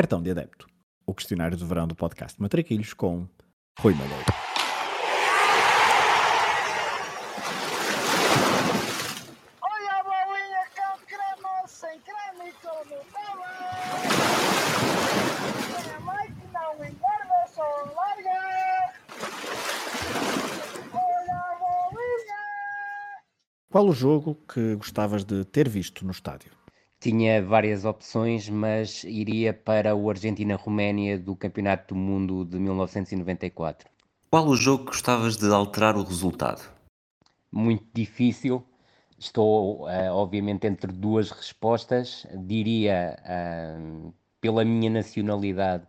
Cartão de Adepto, o questionário de verão do podcast Matraquilhos com Rui Malheiro. Olha a bolinha com creme, sem creme e não engorda, só larga. Olha a bolinha. Qual o jogo que gostavas de ter visto no estádio? Tinha várias opções, mas iria para o Argentina-Roménia do Campeonato do Mundo de 1994. Qual o jogo que gostavas de alterar o resultado? Muito difícil. Estou, eh, obviamente, entre duas respostas. Diria, ah, pela minha nacionalidade,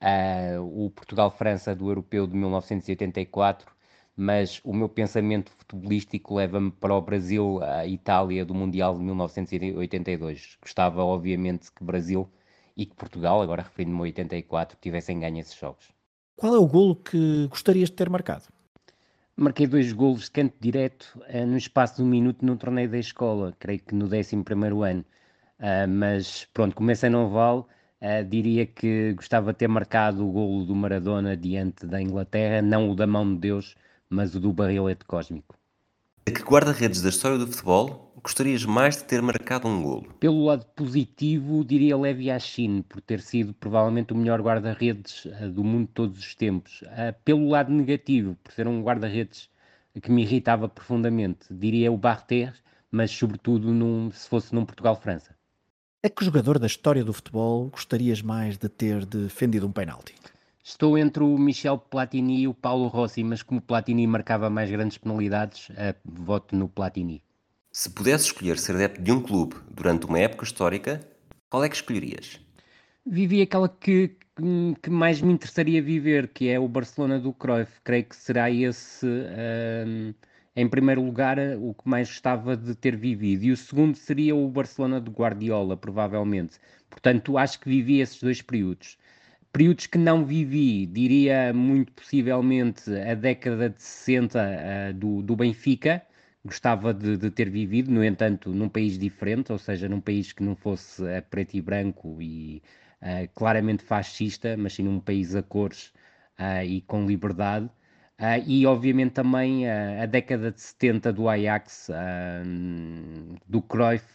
ah, o Portugal-França do Europeu de 1984, mas o meu pensamento futebolístico leva-me para o Brasil-Itália do Mundial de 1982. Gostava, obviamente, que Brasil e que Portugal, agora referindo-me a 84, tivessem ganho esses jogos. Qual é o golo que gostarias de ter marcado? Marquei dois golos de canto direto eh, no espaço de um minuto num torneio da escola, creio que no 11º ano. Ah, mas pronto, começa não vale. Ah, diria que gostava de ter marcado o golo do Maradona diante da Inglaterra, não o da mão de Deus, mas o do barrilete cósmico. A que guarda-redes da história do futebol gostarias mais de ter marcado um golo? Pelo lado positivo, diria Levi Yashin, por ter sido provavelmente o melhor guarda-redes ah, do mundo de todos os tempos. Ah, pelo lado negativo, por ser um guarda-redes que me irritava profundamente, diria o Barter, mas sobretudo num- se fosse num Portugal-França. A que jogador da história do futebol gostarias mais de ter defendido um penalti? Estou entre o Michel Platini e o Paulo Rossi, mas como Platini marcava mais grandes penalidades, ah, voto no Platini. Se pudesses escolher ser adepto de um clube durante uma época histórica, qual é que escolherias? Vivi aquela que, que- mais me interessaria viver, que é o Barcelona do Cruyff. Creio que será esse, ahm, em primeiro lugar, o que mais gostava de ter vivido. E o segundo seria o Barcelona do Guardiola, provavelmente. Portanto, acho que vivi esses dois períodos. Períodos que não vivi, diria muito possivelmente a década de 60 ah, do, do Benfica, gostava de, de ter vivido, no entanto, num país diferente, ou seja, num país que não fosse a preto e branco e ah, claramente fascista, mas sim num país a cores ah, e com liberdade. Ah, e obviamente também a década de 70 do Ajax, do Cruyff,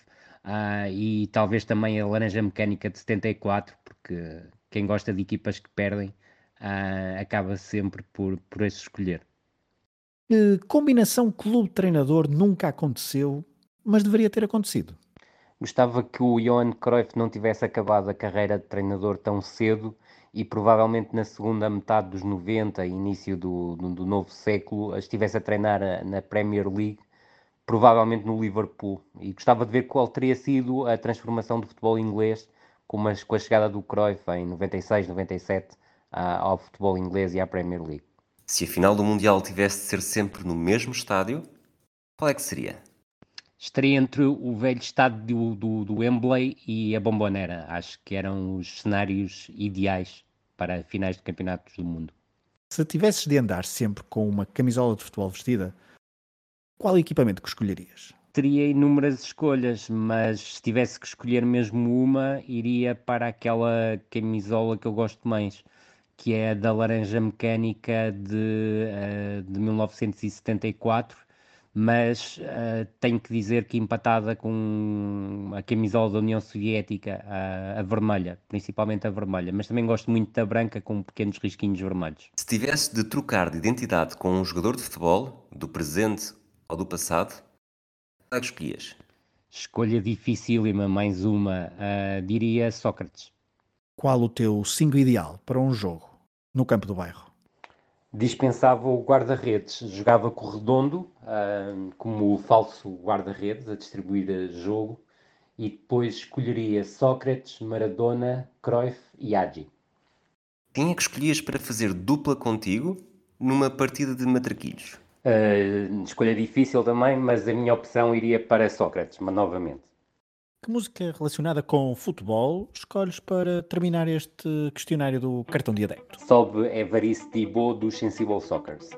e talvez também a Laranja Mecânica de 74, porque quem gosta de equipas que perdem ah, acaba sempre por, por esse escolher. Que combinação clube-treinador nunca aconteceu, mas deveria ter acontecido? Gostava que o Johan Cruyff não tivesse acabado a carreira de treinador tão cedo e provavelmente na segunda metade dos 90, início do, do, do novo século, estivesse a treinar a- na Premier League, provavelmente no Liverpool. E gostava de ver qual teria sido a transformação do futebol inglês com, a- com a chegada do Cruyff em 96, 97 ah, ao futebol inglês e à Premier League. Se a final do Mundial tivesse de ser sempre no mesmo estádio, qual é que seria? Estaria entre o velho estado do, do, do Wembley e a Bombonera. Acho que eram os cenários ideais para finais de campeonatos do mundo. Se tivesses de andar sempre com uma camisola de futebol vestida, qual equipamento que escolherias? Teria inúmeras escolhas, mas se tivesse que escolher mesmo uma, iria para aquela camisola que eu gosto mais, que é a da Laranja Mecânica de, eh, de 1974, mas eh, tenho que dizer que empatada com a camisola da União Soviética, a, a vermelha, principalmente a vermelha, mas também gosto muito da branca com pequenos risquinhos vermelhos. Se tivesse de trocar de identidade com um jogador de futebol, do presente ou do passado, é que escolhias? Escolha dificílima, mais uma, ah, diria Sócrates. Qual o teu 5 ideal para um jogo no campo do bairro? Dispensava o guarda-redes, jogava com o Redondo ah, como falso guarda-redes a distribuir jogo e depois escolheria Sócrates, Maradona, Cruyff e Agi. Quem é que escolhias para fazer dupla contigo numa partida de matraquilhos? Ah, escolha difícil também, mas a minha opção iria para Sócrates, mas novamente. Que música relacionada com futebol escolhes para terminar este questionário do cartão de adepto? Sobe Evaristo Thibault dos Sensible Soccers.